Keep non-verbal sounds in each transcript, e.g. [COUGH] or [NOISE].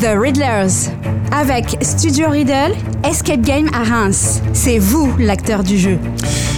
The Riddlers. Avec Studio Riddle, Escape Game à Reims. C'est vous l'acteur du jeu.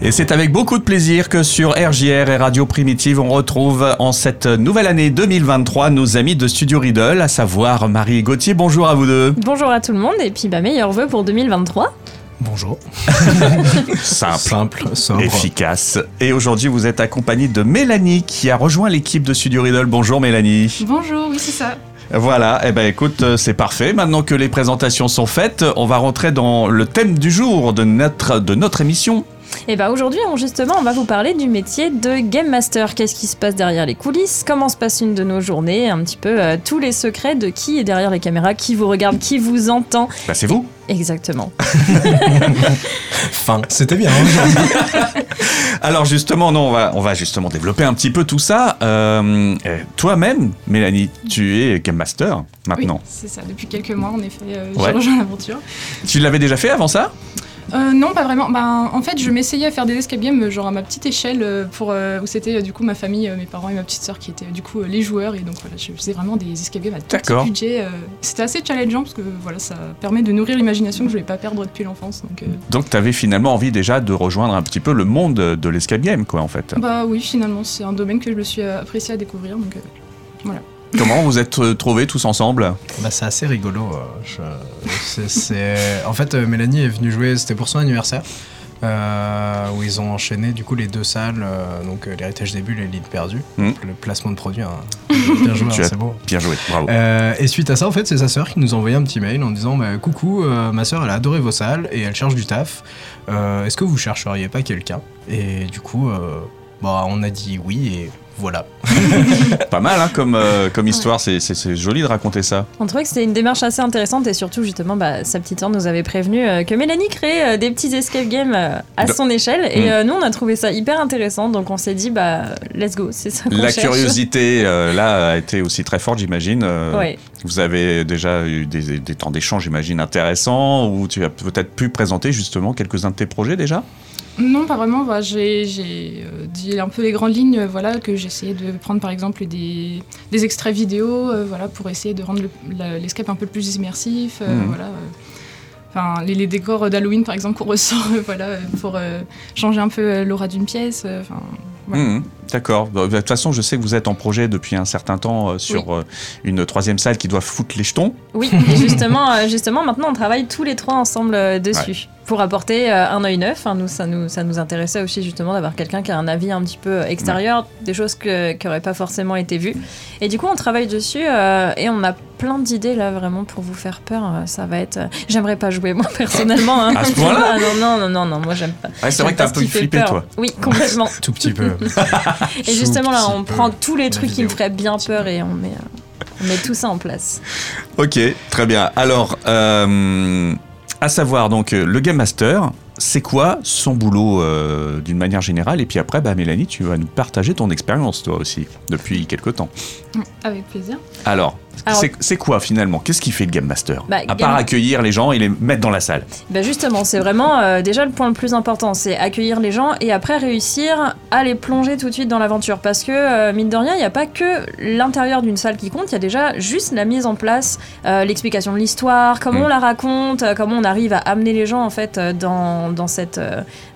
Et c'est avec beaucoup de plaisir que sur RJR et Radio Primitive, on retrouve en cette nouvelle année 2023 nos amis de Studio Riddle, à savoir Marie et Gauthier. Bonjour à vous deux. Bonjour à tout le monde et puis bah, meilleurs vœux pour 2023. Bonjour. [LAUGHS] Simple, Simple, sobre. efficace. Et aujourd'hui, vous êtes accompagné de Mélanie qui a rejoint l'équipe de Studio Riddle. Bonjour Mélanie. Bonjour, oui c'est ça. Voilà, eh ben écoute, euh, c'est parfait. Maintenant que les présentations sont faites, on va rentrer dans le thème du jour de notre, de notre émission. Et bah aujourd'hui, on, justement, on va vous parler du métier de Game Master. Qu'est-ce qui se passe derrière les coulisses? Comment se passe une de nos journées? Un petit peu euh, tous les secrets de qui est derrière les caméras, qui vous regarde, qui vous entend. Bah, c'est vous. Exactement. [LAUGHS] Fin. C'était bien. hein [LAUGHS] Alors justement, non, on va, on va justement développer un petit peu tout ça. Euh, euh, Toi-même, Mélanie, tu es Game Master maintenant. Oui, c'est ça. Depuis quelques mois, en effet, euh, Ouais. j'ai rejoint l'aventure. Tu l'avais déjà fait avant ça? Euh, non, pas vraiment. Ben, en fait, je m'essayais à faire des escape games, genre à ma petite échelle, euh, pour, euh, où c'était du coup ma famille, mes parents et ma petite sœur qui étaient du coup les joueurs. Et donc voilà, je faisais vraiment des escape games à tout petit budget. c'était assez challengeant parce que voilà, ça permet de nourrir l'imagination que je voulais pas perdre depuis l'enfance. Donc, Donc tu avais finalement envie déjà de rejoindre un petit peu le monde de l'escape game, quoi, en fait. bah oui, finalement, c'est un domaine que je me suis apprécié à découvrir. Donc, voilà. Comment vous êtes euh, trouvés tous ensemble? Bah, c'est assez rigolo. euh, En fait, euh, Mélanie est venue jouer, c'était pour son anniversaire. euh, où ils ont enchaîné du coup les deux salles, euh, donc euh, l'héritage des bulles et l'île perdue. Mm. Donc, Le placement de produit, hein. bien joué, hein, c'est beau. Bien joué, bravo. Et suite à ça, en fait, c'est sa sœur qui nous a envoyé un petit mail en disant bah, Coucou, ma sœur, elle a adoré vos salles et elle cherche du taf. Est-ce que vous chercheriez pas quelqu'un? Et du coup, bah, on a dit oui et voilà. [LAUGHS] Pas mal hein, comme, euh, comme histoire, c'est- c'est c'est joli de raconter ça. On trouvait que c'était une démarche assez intéressante et surtout, justement, bah, sa petite sœur nous avait prévenu euh, que Mélanie créait euh, des petits escape games euh, à De- son échelle. Et Mm. euh, nous, on a trouvé ça hyper intéressant. Donc on s'est dit, bah, let's go, c'est ça qu'on La cherche. curiosité, euh, là, a été aussi très forte, j'imagine. Euh, Ouais. Vous avez déjà eu des, des temps d'échange, j'imagine, intéressants, où tu as peut-être pu présenter justement quelques-uns de tes projets déjà? Non, pas vraiment. Bah, j'ai euh, dit un peu les grandes lignes, euh, voilà, que j'essayais de prendre par exemple des, des extraits vidéo, euh, voilà, pour essayer de rendre le- l'escape un peu plus immersif, euh, Mhm. voilà. Enfin, les, les décors d'Halloween par exemple qu'on [LAUGHS] ressort, voilà, pour changer un peu l'aura d'une pièce. Enfin, voilà. Mhm, D'accord. Bah, De toute façon, je sais que vous êtes en projet depuis un certain temps euh, sur euh, une troisième salle qui doit foutre les jetons. Oui, et [LAUGHS] justement, euh, justement, maintenant, on travaille tous les trois ensemble dessus. Pour apporter un œil neuf, Hein, nous, ça nous, ça nous intéressait aussi justement d'avoir quelqu'un qui a un avis un petit peu extérieur, des choses que- qui n'auraient pas forcément été vues. Et du coup, on travaille dessus et on a plein d'idées là vraiment pour vous faire peur. Euh, Ça va être. euh, J'aimerais pas jouer moi personnellement. hein. [LAUGHS] À ce point-là Ah, non, non, non, non, non, moi j'aime pas. Ouais, c'est vrai que t'as un peu flippé, peur. toi. Oui, complètement. [LAUGHS] Tout petit peu. [LAUGHS] Et justement là, on prend tous les trucs qui me feraient bien peur et on met, euh, on met tout ça en place. Ok, très bien. Alors, euh, à savoir donc le Game Master, c'est quoi son boulot euh, d'une manière générale? Et puis après, bah, Mélanie, tu vas nous partager ton expérience toi aussi depuis quelque temps. Avec plaisir. Alors- c'est quoi finalement? Qu'est-ce qu'il fait le Game Master? Bah, À Game- part accueillir les gens et les mettre dans la salle. Ben justement, c'est vraiment euh, déjà le point le plus important, c'est accueillir les gens et après réussir à les plonger tout de suite dans l'aventure. Parce que, euh, mine de rien, il n'y a pas que l'intérieur d'une salle qui compte, il y a déjà juste la mise en place, euh, l'explication de l'histoire, comment Mm. on la raconte, comment on arrive à amener les gens en fait dans, dans, cette,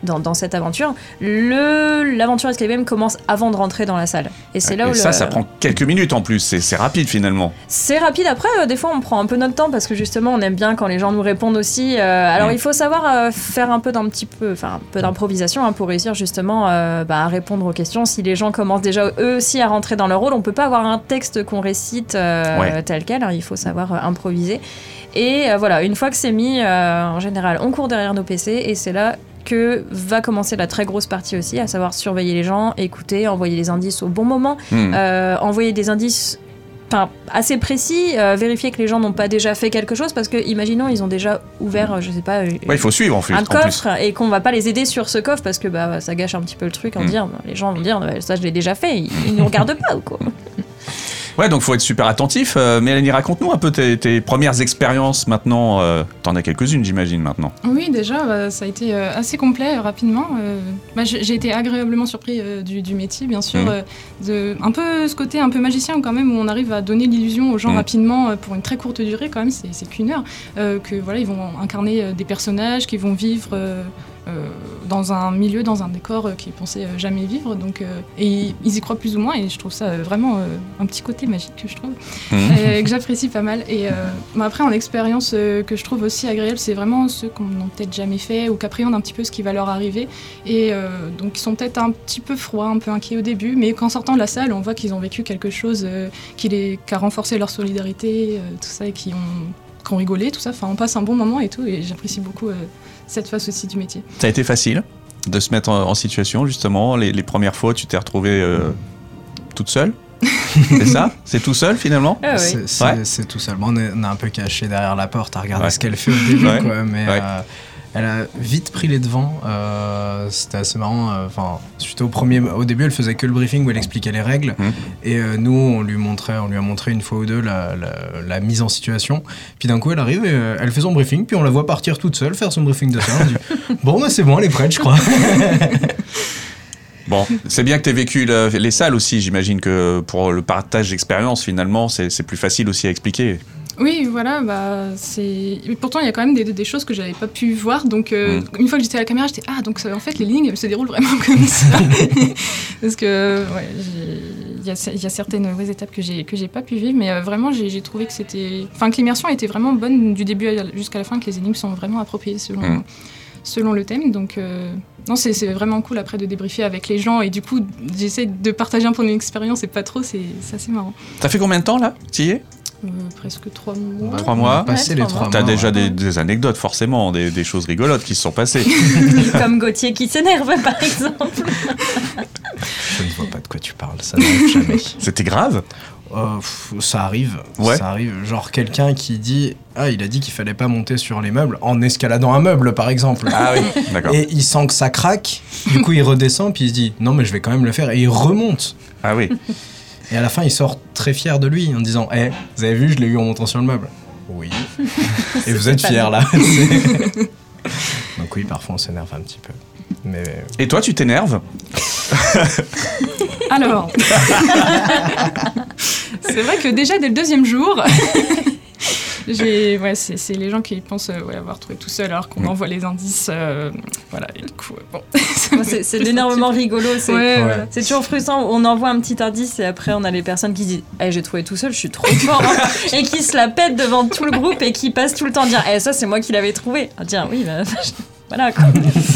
dans, dans cette aventure. Le- L'aventure Escape Game commence avant de rentrer dans la salle. Et c'est là et où ça, le- ça prend quelques minutes en plus. C'est rapide finalement. C'est rapide. Après, euh, des fois, on prend un peu notre temps parce que justement, on aime bien quand les gens nous répondent aussi. Euh, alors, Mm. il faut savoir euh, faire un peu d'un petit peu, enfin, un peu d'improvisation hein, pour réussir justement bah, à répondre aux questions. Si les gens commencent déjà eux aussi à rentrer dans leur rôle, on peut pas avoir un texte qu'on récite Ouais. tel quel. hein, il faut savoir improviser. Et voilà, une fois que c'est mis, en général, on court derrière nos PC et c'est là que va commencer la très grosse partie aussi, à savoir surveiller les gens, écouter, envoyer les indices au bon moment, euh, envoyer des indices enfin, assez précis, euh, vérifier que les gens n'ont pas déjà fait quelque chose, parce que imaginons ils ont déjà ouvert, euh, je sais pas, euh, Ouais, il faut suivre en un en plus. coffre et qu'on va pas les aider sur ce coffre parce que bah, ça gâche un petit peu le truc en Mm. dire, les gens vont dire bah, ça je l'ai déjà fait, ils, ils nous regardent pas ou quoi. [LAUGHS] Ouais, donc faut être super attentif. Euh, Mélanie, raconte-nous un peu tes, tes premières expériences maintenant. Euh, T'en as quelques-unes, j'imagine, maintenant. Oui, déjà, bah, ça a été euh, assez complet euh, rapidement. Euh, bah, j'ai été agréablement surpris euh, du, du métier, bien sûr. Mhm. euh, de, un peu ce côté un peu magicien quand même, où on arrive à donner l'illusion aux gens Mhm. rapidement euh, pour une très courte durée, quand même, c'est qu'une heure. euh, que voilà, ils vont incarner euh, des personnages qui vont vivre. Euh, dans un milieu, dans un décor euh, qu'ils pensaient euh, jamais vivre, donc et ils, y croient plus ou moins, et je trouve ça vraiment un petit côté magique que je trouve. Mhm. Que j'apprécie pas mal. Et après, en expérience que je trouve aussi agréable, c'est vraiment ceux qui n'ont peut-être jamais fait ou qui appréhendent un petit peu ce qui va leur arriver. Et donc, ils sont peut-être un petit peu froids, un peu inquiets au début, mais qu'en sortant de la salle, on voit qu'ils ont vécu quelque chose qui, les, qui a renforcé leur solidarité, tout ça, et qui ont, qui ont rigolé, tout ça. Enfin, on passe un bon moment et tout, et j'apprécie beaucoup euh, cette face aussi du métier. Ça a été facile de se mettre en, en situation, justement. Les, les premières fois, tu t'es retrouvée euh, toute seule [LAUGHS] C'est ça? C'est tout seul, finalement? Ah oui. C'est- C'est Ouais. c'est tout seul. Bon, on, est, on est un peu caché derrière la porte à regarder Ouais. ce qu'elle fait au début, Ouais. quoi, mais Ouais. euh, elle a vite pris les devants. euh, C'était assez marrant. euh, Enfin, suite au premier, au début, elle faisait que le briefing où elle expliquait les règles, Mhm. et euh, nous, on lui montrait, on lui a montré une fois ou deux la, la- la mise en situation. Puis d'un coup, elle arrive, et, euh, elle fait son briefing, puis on la voit partir toute seule faire son briefing de ça. On dit, [LAUGHS] bon, bah, c'est bon, elle est prête, je crois. Bon, c'est bien que tu aies vécu le- les salles aussi. J'imagine que pour le partage d'expérience, finalement, c'est plus facile aussi à expliquer. Oui, voilà, bah, c'est. Pourtant, il y a quand même des, des choses que j'avais pas pu voir. Donc, euh, Mm. une fois que j'étais à la caméra, j'étais Ah, donc ça- en fait, les lignes elles se déroulent vraiment [LAUGHS] comme ça. [LAUGHS] Parce que, ouais, il y a, il y a certaines ouais, étapes que j'ai que j'ai pas pu vivre, mais euh, vraiment, j'ai trouvé que c'était. Enfin, que l'immersion était vraiment bonne du début jusqu'à la fin, que les énigmes sont vraiment appropriées selon, Mm. selon le thème. Donc, euh, non, c'est vraiment cool après de débriefer avec les gens. Et du coup, j'essaie de partager un peu mon expérience et pas trop, c'est c'est assez marrant. T'as fait combien de temps là? Tu y es? Euh, presque trois mois. Trois mois. passé Ouais, les trois mois. T'as déjà des, des anecdotes, forcément, des, des choses rigolotes qui se sont passées. [LAUGHS] [LAUGHS] Comme Gauthier qui s'énerve, par exemple. Je ne vois pas de quoi tu parles, ça n'arrive jamais. [LAUGHS] C'était grave Euh, ça arrive, Ouais. ça arrive. Genre quelqu'un qui dit ah il a dit qu'il fallait pas monter sur les meubles en escaladant un meuble par exemple. Ah oui, d'accord. Et il sent que ça craque, du coup il redescend puis il se dit non mais je vais quand même le faire et il remonte. Ah oui. Et à la fin il sort très fier de lui en disant eh vous avez vu je l'ai eu en montant sur le meuble. Oui. [LAUGHS] et vous êtes fier là. [LAUGHS] Donc oui parfois on s'énerve un petit peu. Mais Et toi, tu t'énerves [LAUGHS] Alors, c'est vrai que déjà dès le deuxième jour, ouais, c'est, les gens qui pensent euh, ouais, avoir trouvé tout seul alors qu'on envoie les indices. euh, voilà, et du coup, euh, bon. [LAUGHS] C'est l'énervement rigolo. C'est Ouais, toujours frustrant. On envoie un petit indice et après on a les personnes qui disent Eh, J'ai trouvé tout seul, je suis trop [LAUGHS] fort. hein. et qui se la pètent devant tout le groupe et qui passent tout le temps à dire Eh, ça c'est moi qui l'avais trouvé. À dire Oui, bah, [LAUGHS] voilà quoi.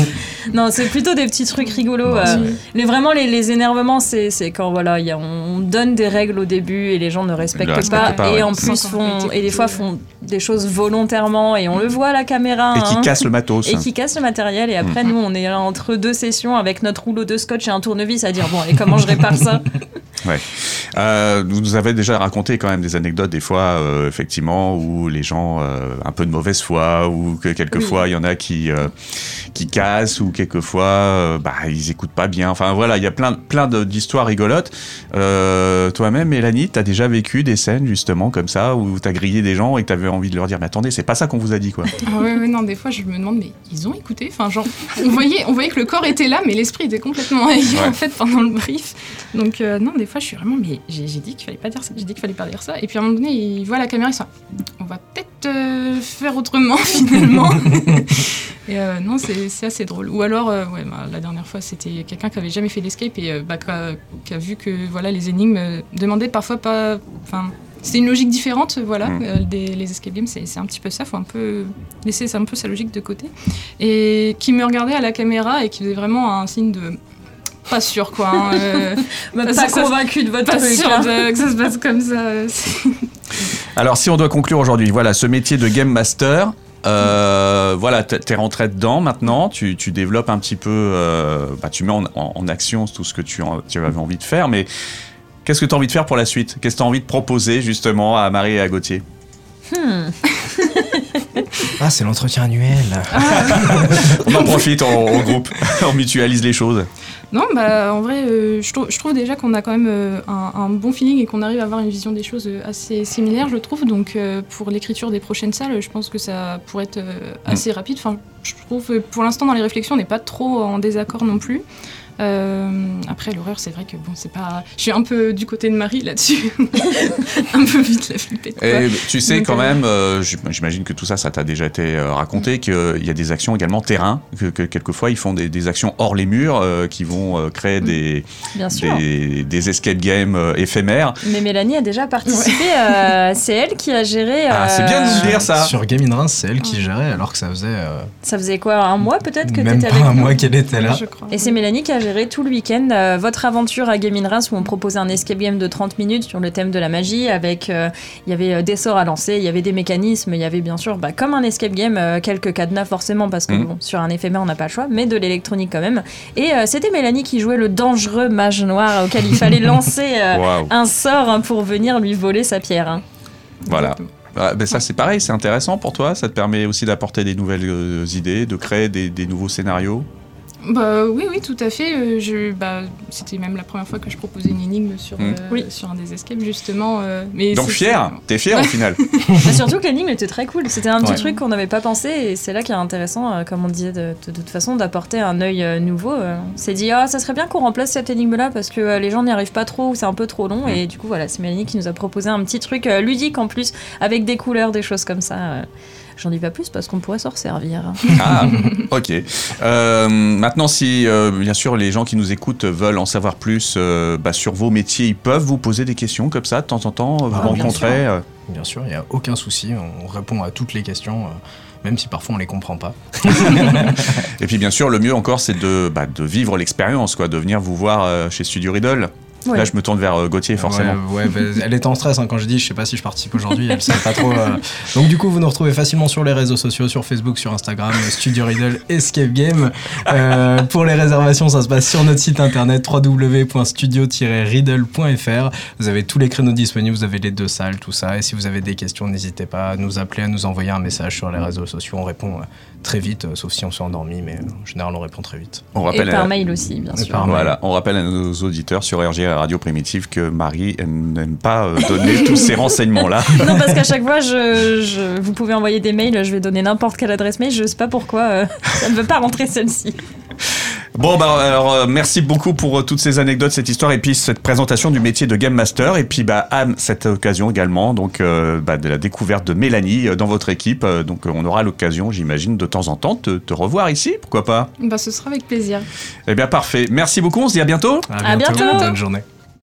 [LAUGHS] non, c'est plutôt des petits trucs rigolos. Euh, les, vraiment, les, les énervements, c'est c'est quand voilà, il y a, on donne des règles au début et les gens ne respectent, pas, et ouais. en plus font et des fois font des choses volontairement et on le voit à la caméra. Et qui hein casse le matos. et qui casse le matériel. Et après, nous, on est là entre deux sessions avec notre rouleau de scotch et un tournevis à dire bon, et comment je répare ça? Euh, vous nous avez déjà raconté quand même des anecdotes des fois, euh, effectivement, où les gens euh, un peu de mauvaise foi, ou que quelquefois il y en a qui euh, qui cassent, ou quelquefois bah ils écoutent pas bien. Enfin voilà, il y a plein plein d'histoires rigolotes. Toi-même, Mélanie, t'as déjà vécu des scènes justement comme ça où t'as grillé des gens et que t'avais envie de leur dire mais attendez, c'est pas ça qu'on vous a dit quoi. Ah ouais, ouais, non, des fois je me demande, mais ils ont écouté? Enfin, genre, on voyait, on voyait que le corps était là, mais l'esprit était complètement [LAUGHS] ailleurs Ouais. en fait pendant le brief. Donc, non, des fois je suis vraiment, mais j'ai dit qu'il fallait pas dire ça, j'ai dit qu'il fallait pas dire ça. Et puis à un moment donné, ils voient la caméra, ils sont, on va peut-être euh, faire autrement [LAUGHS] finalement. [LAUGHS] et euh, non, c'est c'est assez drôle. Ou alors, euh, ouais, bah, la dernière fois, c'était quelqu'un qui avait jamais fait d'escape et bah, qui, a, vu que voilà, les énigmes demandaient parfois pas. Enfin, c'était une logique différente, voilà. Mm. Des, les escape games, c'est c'est un petit peu ça, faut un peu laisser un peu sa logique de côté. Et qui me regardait à la caméra et qui faisait vraiment un signe de pas sûr quoi. hein, euh, [LAUGHS] pas ça- convaincu de votre pas truc. sûr hein. de- que ça se passe comme ça. euh, [LAUGHS] Alors, si on doit conclure aujourd'hui, voilà, ce métier de game master, euh, voilà, t'es t'es rentré dedans maintenant, tu, tu développes un petit peu, euh, bah, tu mets en, en- en action tout ce que tu, en- tu avais envie de faire, mais qu'est-ce que tu as envie de faire pour la suite? Qu'est-ce que tu as envie de proposer justement à Marie et à Gauthier? [LAUGHS] Ah, c'est l'entretien annuel. [LAUGHS] On en profite en, en groupe, [LAUGHS] on mutualise les choses. Non, bah en vrai, euh, je, trou- je trouve déjà qu'on a quand même euh, un, un bon feeling et qu'on arrive à avoir une vision des choses euh, assez similaire, je trouve. Donc euh, pour l'écriture des prochaines salles, je pense que ça pourrait être euh, assez rapide. Enfin, je trouve que pour l'instant dans les réflexions, on n'est pas trop en désaccord non plus. Euh, après l'horreur, c'est vrai que bon, c'est pas. Je suis un peu du côté de Marie là-dessus, [LAUGHS] un peu vite la flippette. Et tu sais Donc, quand euh, même, euh, j'im- j'imagine que tout ça, ça t'a déjà été euh, raconté, qu'il y a des actions également terrain, que, que quelquefois ils font des, des actions hors les murs euh, qui vont euh, créer des, sûr. des, des escape games euh, éphémères. Mais Mélanie a déjà participé. euh, c'est elle qui a géré. Ah, c'est bien de dire ça. Sur Game in Reims, c'est elle qui gérait alors que ça faisait euh, Ça faisait quoi Un mois peut-être que même t'étais pas avec un nous mois qu'elle était là. Je crois. Et c'est Mélanie qui a géré tout le week-end euh, votre aventure à Game in Reims où on proposait un escape game de 30 minutes sur le thème de la magie avec euh, il y avait euh, des sorts à lancer, il y avait des mécanismes, il y avait bien sûr bah, comme un escape game euh, quelques cadenas forcément parce que Mhm. bon, sur un éphémère on n'a pas le choix mais de l'électronique quand même. Et c'était Mélanie qui jouait le dangereux mage noir auquel il fallait [LAUGHS] lancer un sort hein, pour venir lui voler sa pierre. hein. Voilà. Ah, ben ça c'est pareil, c'est intéressant pour toi, ça te permet aussi d'apporter des nouvelles euh, idées, de créer des, des nouveaux scénarios? Bah oui, oui, tout à fait. Euh, je, bah, c'était même la première fois que je proposais une énigme sur, Mm. euh, Oui. sur un des escapes, justement. euh, mais Donc fier, t'es fier au [LAUGHS] final. Bah, surtout que l'énigme était très cool. C'était un petit Ouais. truc qu'on n'avait pas pensé et c'est là qui est intéressant, euh, comme on disait de, de toute façon, d'apporter un œil euh, nouveau. euh. On s'est dit, ah, ça serait bien qu'on remplace cette énigme-là parce que euh, les gens n'y arrivent pas trop ou c'est un peu trop long. Et du coup, voilà, c'est Mélanie qui nous a proposé un petit truc euh, ludique en plus, avec des couleurs, des choses comme ça. J'en dis pas plus parce qu'on pourrait s'en resservir. Ah, ok. Euh, maintenant, si euh, bien sûr les gens qui nous écoutent veulent en savoir plus euh, bah, sur vos métiers, ils peuvent vous poser des questions comme ça de temps en temps, vous Ah, euh, Bien sûr, il n'y a aucun souci, on répond à toutes les questions, euh, même si parfois on les comprend pas. [LAUGHS] Et puis bien sûr, le mieux encore, c'est de, bah, de vivre l'expérience, quoi, de venir vous voir euh, chez Studio Riddle. Ouais. Là, je me tourne vers euh, Gauthier, forcément. Ouais, ouais, bah, elle était en stress hein, quand je dis je sais pas si je participe aujourd'hui, elle savait pas trop. euh. Donc du coup, vous nous retrouvez facilement sur les réseaux sociaux, sur Facebook, sur Instagram, Studio Riddle, Escape Game. Euh, pour les réservations, ça se passe sur notre site internet www.studio-riddle.fr. Vous avez tous les créneaux disponibles, vous avez les deux salles, tout ça. Et si vous avez des questions, n'hésitez pas à nous appeler, à nous envoyer un message sur les réseaux sociaux. On répond euh, très vite, euh, sauf si on s'est endormi, mais euh, en général, on répond très vite. On Et rappelle, par à, mail aussi, bien Et sûr. par voilà, on rappelle à nos auditeurs sur Radio Primitive que Marie n'aime pas euh, donner tous ces renseignements-là. [LAUGHS] Non, parce qu'à chaque fois, je, vous pouvez envoyer des mails, je vais donner n'importe quelle adresse mail, je sais pas pourquoi euh, ça ne veut pas rentrer celle-ci. Bon, bah, alors, euh, merci beaucoup pour euh, toutes ces anecdotes, cette histoire et puis cette présentation du métier de Game Master. Et puis, bah, à cette occasion également, donc, euh, bah, de la découverte de Mélanie euh, dans votre équipe. Euh, donc, euh, on aura l'occasion, j'imagine, de temps en temps, de te revoir ici. Pourquoi pas? Bah, ce sera avec plaisir. Eh bien, parfait. Merci beaucoup. On se dit à bientôt. À bientôt. Bonne journée.